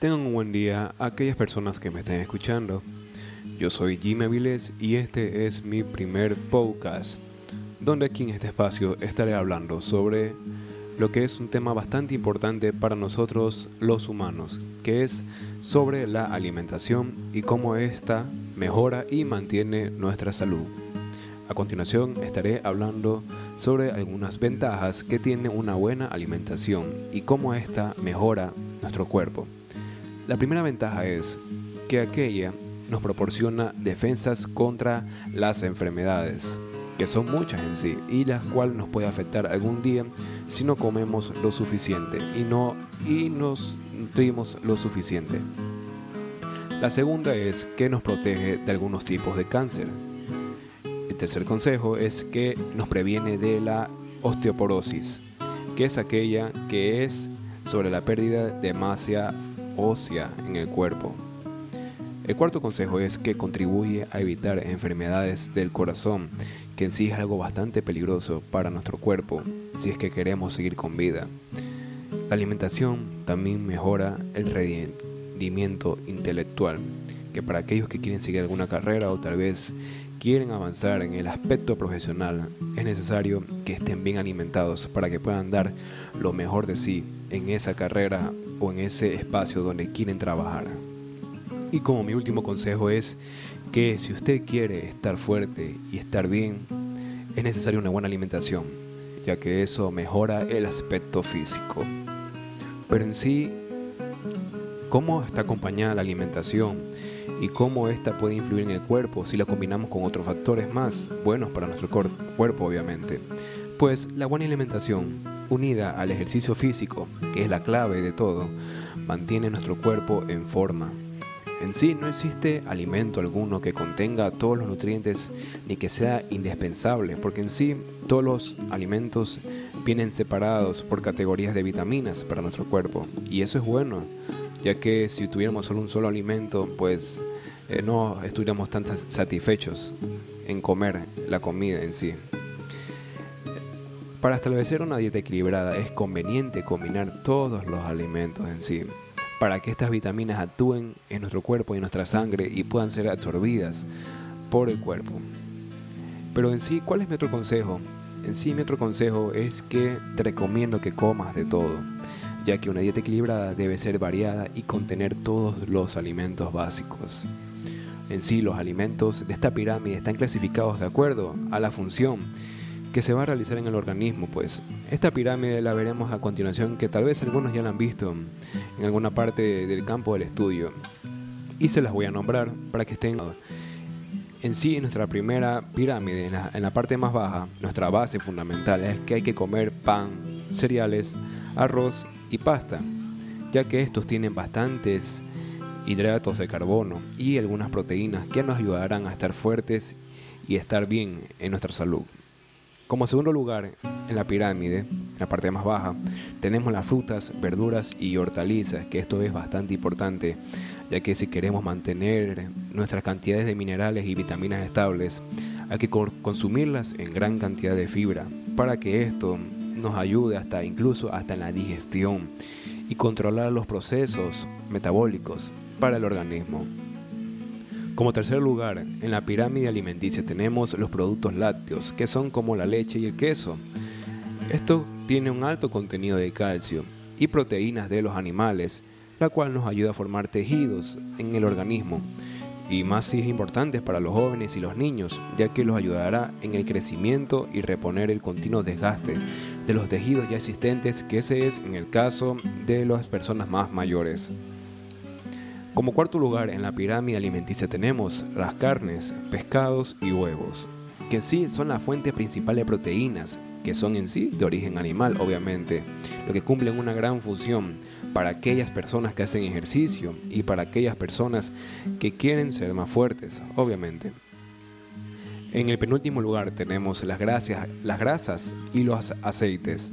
Tengan un buen día a aquellas personas que me estén escuchando. Yo soy Jimmy Avilés y este es mi primer podcast, donde aquí en este espacio estaré hablando sobre lo que es un tema bastante importante para nosotros los humanos, que es sobre la alimentación y cómo ésta mejora y mantiene nuestra salud. A continuación estaré hablando sobre algunas ventajas que tiene una buena alimentación y cómo ésta mejora nuestro cuerpo. La primera ventaja es que aquella nos proporciona defensas contra las enfermedades, que son muchas en sí y las cuales nos puede afectar algún día si no comemos lo suficiente y no y nos nutrimos lo suficiente. La segunda es que nos protege de algunos tipos de cáncer. El tercer consejo es que nos previene de la osteoporosis, que es aquella que es sobre la pérdida de masa ósea en el cuerpo. El cuarto consejo es que contribuye a evitar enfermedades del corazón, que en sí es algo bastante peligroso para nuestro cuerpo si es que queremos seguir con vida. La alimentación también mejora el rendimiento intelectual, que para aquellos que quieren seguir alguna carrera o tal vez quieren avanzar en el aspecto profesional, es necesario que estén bien alimentados para que puedan dar lo mejor de sí en esa carrera en ese espacio donde quieren trabajar. Y como mi último consejo es que si usted quiere estar fuerte y estar bien, es necesaria una buena alimentación, ya que eso mejora el aspecto físico. Pero en sí, ¿cómo está acompañada la alimentación? y cómo esta puede influir en el cuerpo si la combinamos con otros factores más buenos para nuestro cuerpo, obviamente. Pues la buena alimentación, unida al ejercicio físico, que es la clave de todo, mantiene nuestro cuerpo en forma. En sí no existe alimento alguno que contenga todos los nutrientes ni que sea indispensable, porque en sí todos los alimentos vienen separados por categorías de vitaminas para nuestro cuerpo, y eso es bueno, ya que si tuviéramos solo un solo alimento, pues eh, no estuviéramos tan satisfechos en comer la comida en sí. Para establecer una dieta equilibrada es conveniente combinar todos los alimentos en sí, para que estas vitaminas actúen en nuestro cuerpo y en nuestra sangre y puedan ser absorbidas por el cuerpo. Pero en sí, ¿cuál es mi otro consejo? En sí, mi otro consejo es que te recomiendo que comas de todo, ya que una dieta equilibrada debe ser variada y contener todos los alimentos básicos. En sí, los alimentos de esta pirámide están clasificados de acuerdo a la función que se va a realizar en el organismo, pues esta pirámide la veremos a continuación, que tal vez algunos ya la han visto en alguna parte del campo del estudio, y se las voy a nombrar para que estén en sí, nuestra primera pirámide, en la, parte más baja, nuestra base fundamental es que hay que comer pan, cereales, arroz y pasta, ya que estos tienen bastantes hidratos de carbono y algunas proteínas que nos ayudarán a estar fuertes y estar bien en nuestra salud. Como segundo lugar en la pirámide, en la parte más baja, tenemos las frutas, verduras y hortalizas, que esto es bastante importante, ya que si queremos mantener nuestras cantidades de minerales y vitaminas estables, hay que consumirlas en gran cantidad de fibra, para que esto nos ayude hasta incluso hasta en la digestión y controlar los procesos metabólicos para el organismo. Como tercer lugar, en la pirámide alimenticia tenemos los productos lácteos, que son como la leche y el queso. Esto tiene un alto contenido de calcio y proteínas de los animales, la cual nos ayuda a formar tejidos en el organismo y más si es importante para los jóvenes y los niños, ya que los ayudará en el crecimiento y reponer el continuo desgaste de los tejidos ya existentes, que ese es en el caso de las personas más mayores. Como cuarto lugar en la pirámide alimenticia tenemos las carnes, pescados y huevos, que en sí son la fuente principal de proteínas, que son en sí de origen animal, obviamente, lo que cumplen una gran función para aquellas personas que hacen ejercicio y para aquellas personas que quieren ser más fuertes, obviamente. En el penúltimo lugar tenemos las grasas, las grasas y los aceites.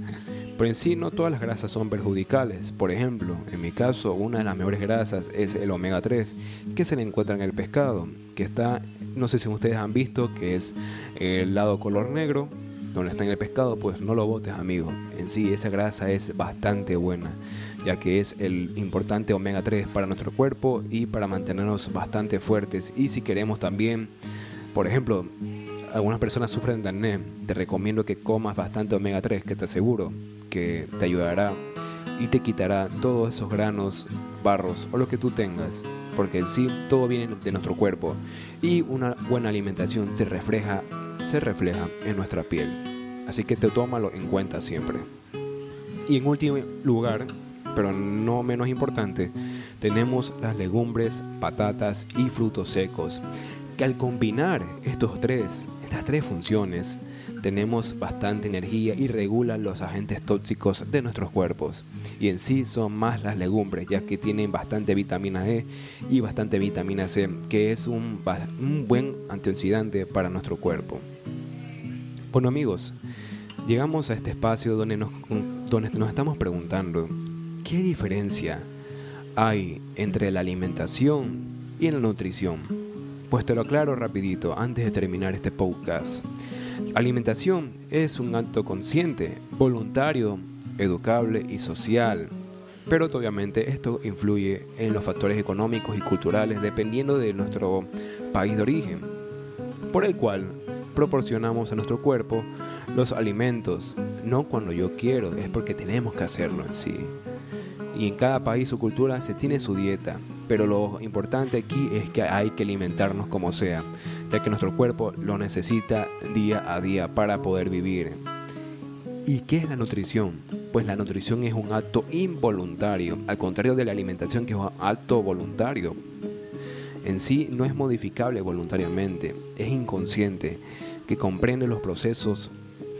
Pero en sí no todas las grasas son perjudicales. Por ejemplo, en mi caso, una de las mejores grasas es el omega 3, que se le encuentra en el pescado, que está, no sé si ustedes han visto, que es el lado color negro, donde está en el pescado, pues no lo botes, amigo. En sí esa grasa es bastante buena, ya que es el importante omega 3 para nuestro cuerpo y para mantenernos bastante fuertes. Y si queremos también, por ejemplo, algunas personas sufren de acné, te recomiendo que comas bastante omega 3, que te aseguro que te ayudará y te quitará todos esos granos, barros o lo que tú tengas, porque en sí todo viene de nuestro cuerpo y una buena alimentación se refleja, se refleja en nuestra piel. Así que te tómalo en cuenta siempre. Y en último lugar, pero no menos importante, tenemos las legumbres, patatas y frutos secos, que al combinar estos tres, estas tres funciones, tenemos bastante energía y regulan los agentes tóxicos de nuestros cuerpos. Y en sí son más las legumbres, ya que tienen bastante vitamina E y bastante vitamina C, que es un, un buen antioxidante para nuestro cuerpo. Bueno amigos, llegamos a este espacio donde nos, donde nos estamos preguntando, ¿qué diferencia hay entre la alimentación y la nutrición? Pues te lo aclaro rapidito antes de terminar este podcast. Alimentación es un acto consciente, voluntario, educable y social. Pero obviamente esto influye en los factores económicos y culturales dependiendo de nuestro país de origen, por el cual proporcionamos a nuestro cuerpo los alimentos, no cuando yo quiero, es porque tenemos que hacerlo en sí. Y en cada país o cultura se tiene su dieta, pero lo importante aquí es que hay que alimentarnos como sea, ya que nuestro cuerpo lo necesita día a día para poder vivir. ¿Y qué es la nutrición? Pues la nutrición es un acto involuntario, al contrario de la alimentación que es un acto voluntario. En sí no es modificable voluntariamente, es inconsciente, que comprende los procesos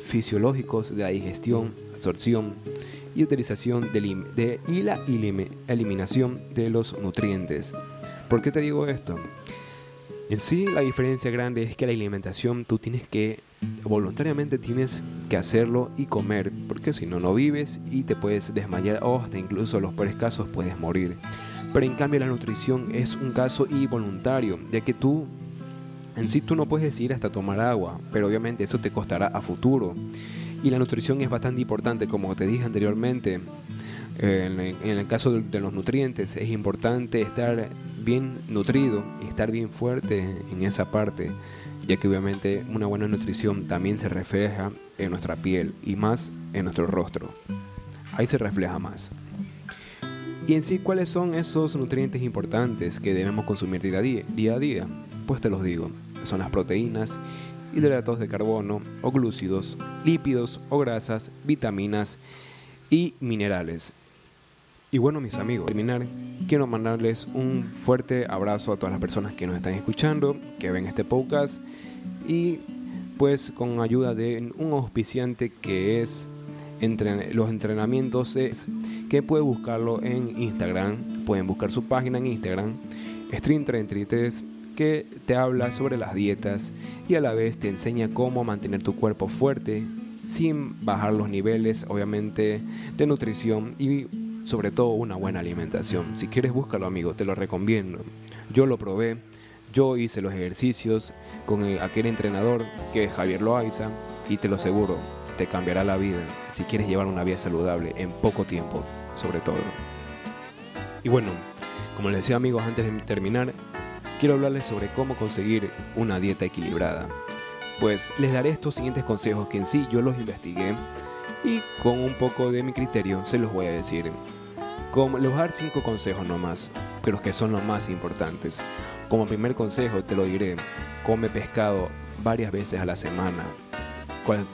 fisiológicos de la digestión, absorción y utilización de, y la eliminación de los nutrientes. ¿Por qué te digo esto? En sí la diferencia grande es que la alimentación tú tienes que voluntariamente tienes que hacerlo y comer, porque si no no vives y te puedes desmayar o hasta incluso en los peores casos puedes morir. Pero en cambio la nutrición es un caso involuntario, ya que tú en sí tú no puedes decir hasta tomar agua, pero obviamente eso te costará a futuro. Y la nutrición es bastante importante, como te dije anteriormente. En el caso de los nutrientes es importante estar bien nutrido y estar bien fuerte en esa parte, ya que obviamente una buena nutrición también se refleja en nuestra piel y más en nuestro rostro. Ahí se refleja más. Y en sí, ¿cuáles son esos nutrientes importantes que debemos consumir día a día? Pues te los digo. Son las proteínas hidratos de carbono o glúcidos, lípidos o grasas, vitaminas y minerales. Y bueno, mis amigos, terminar, quiero mandarles un fuerte abrazo a todas las personas que nos están escuchando, que ven este podcast y pues con ayuda de un auspiciante que es entre los entrenamientos es que puede buscarlo en Instagram, pueden buscar su página en Instagram, Stream33 que te habla sobre las dietas y a la vez te enseña cómo mantener tu cuerpo fuerte sin bajar los niveles, obviamente, de nutrición y sobre todo una buena alimentación. Si quieres, búscalo, amigo, te lo recomiendo. Yo lo probé, yo hice los ejercicios con aquel entrenador que es Javier Loaiza y te lo aseguro, te cambiará la vida si quieres llevar una vida saludable en poco tiempo, sobre todo. Y bueno, como les decía amigos antes de terminar, quiero hablarles sobre cómo conseguir una dieta equilibrada. Pues les daré estos siguientes consejos que en sí yo los investigué y con un poco de mi criterio se los voy a decir. Como, les dar cinco consejos nomás, pero que son los más importantes. Como primer consejo te lo diré, come pescado varias veces a la semana. Cual,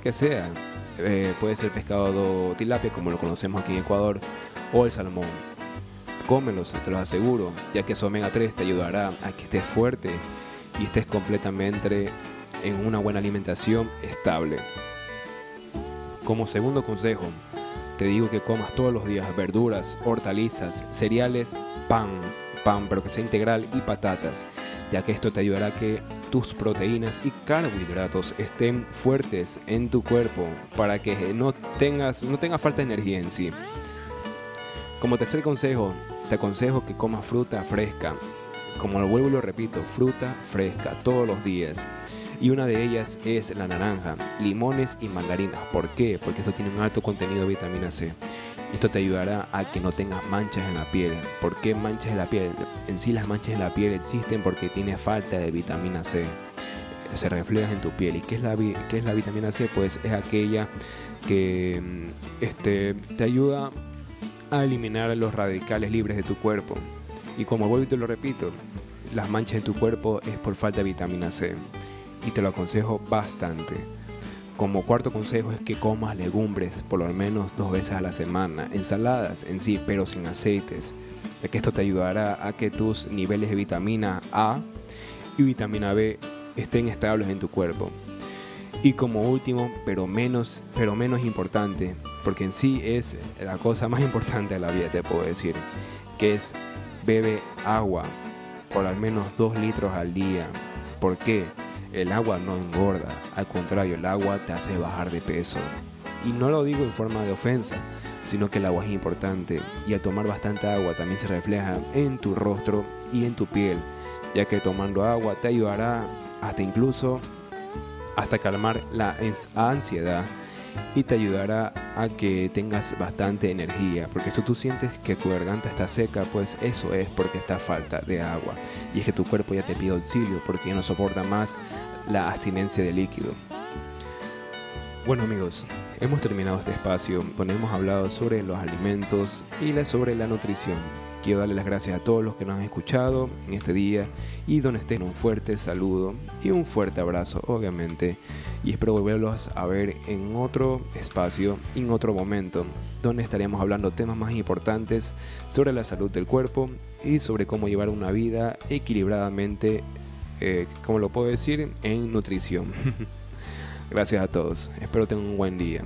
que sea, eh, puede ser pescado tilapia como lo conocemos aquí en Ecuador, o el salmón cómelos, te los aseguro, ya que su omega 3 te ayudará a que estés fuerte y estés completamente en una buena alimentación estable. Como segundo consejo, te digo que comas todos los días verduras, hortalizas, cereales, pan, pan, pero que sea integral y patatas, ya que esto te ayudará a que tus proteínas y carbohidratos estén fuertes en tu cuerpo para que no tengas no tenga falta de energía en sí. Como tercer consejo, te aconsejo que comas fruta fresca. Como lo vuelvo y lo repito, fruta fresca todos los días. Y una de ellas es la naranja, limones y mandarinas. ¿Por qué? Porque esto tiene un alto contenido de vitamina C. Esto te ayudará a que no tengas manchas en la piel. ¿Por qué manchas en la piel? En sí las manchas en la piel existen porque tienes falta de vitamina C. Se refleja en tu piel. ¿Y qué es la, qué es la vitamina C? Pues es aquella que mm, este, te ayuda a eliminar los radicales libres de tu cuerpo. Y como vuelvo y te lo repito, las manchas en tu cuerpo es por falta de vitamina C. Y te lo aconsejo bastante. Como cuarto consejo es que comas legumbres por lo menos dos veces a la semana, ensaladas en sí, pero sin aceites, esto te ayudará a que tus niveles de vitamina A y vitamina B estén estables en tu cuerpo. Y como último, pero menos, pero menos importante, porque en sí es la cosa más importante de la vida, te puedo decir, que es bebe agua por al menos 2 litros al día. ¿Por qué? El agua no engorda, al contrario, el agua te hace bajar de peso. Y no lo digo en forma de ofensa, sino que el agua es importante y al tomar bastante agua también se refleja en tu rostro y en tu piel, ya que tomando agua te ayudará hasta incluso hasta calmar la ansiedad y te ayudará a que tengas bastante energía, porque si tú sientes que tu garganta está seca, pues eso es porque está falta de agua y es que tu cuerpo ya te pide auxilio porque ya no soporta más la abstinencia de líquido. Bueno amigos, hemos terminado este espacio donde hemos hablado sobre los alimentos y sobre la nutrición. Quiero darle las gracias a todos los que nos han escuchado en este día y donde estén un fuerte saludo y un fuerte abrazo, obviamente. Y espero volverlos a ver en otro espacio, en otro momento, donde estaríamos hablando temas más importantes sobre la salud del cuerpo y sobre cómo llevar una vida equilibradamente, eh, como lo puedo decir, en nutrición. Gracias a todos. Espero tengan un buen día.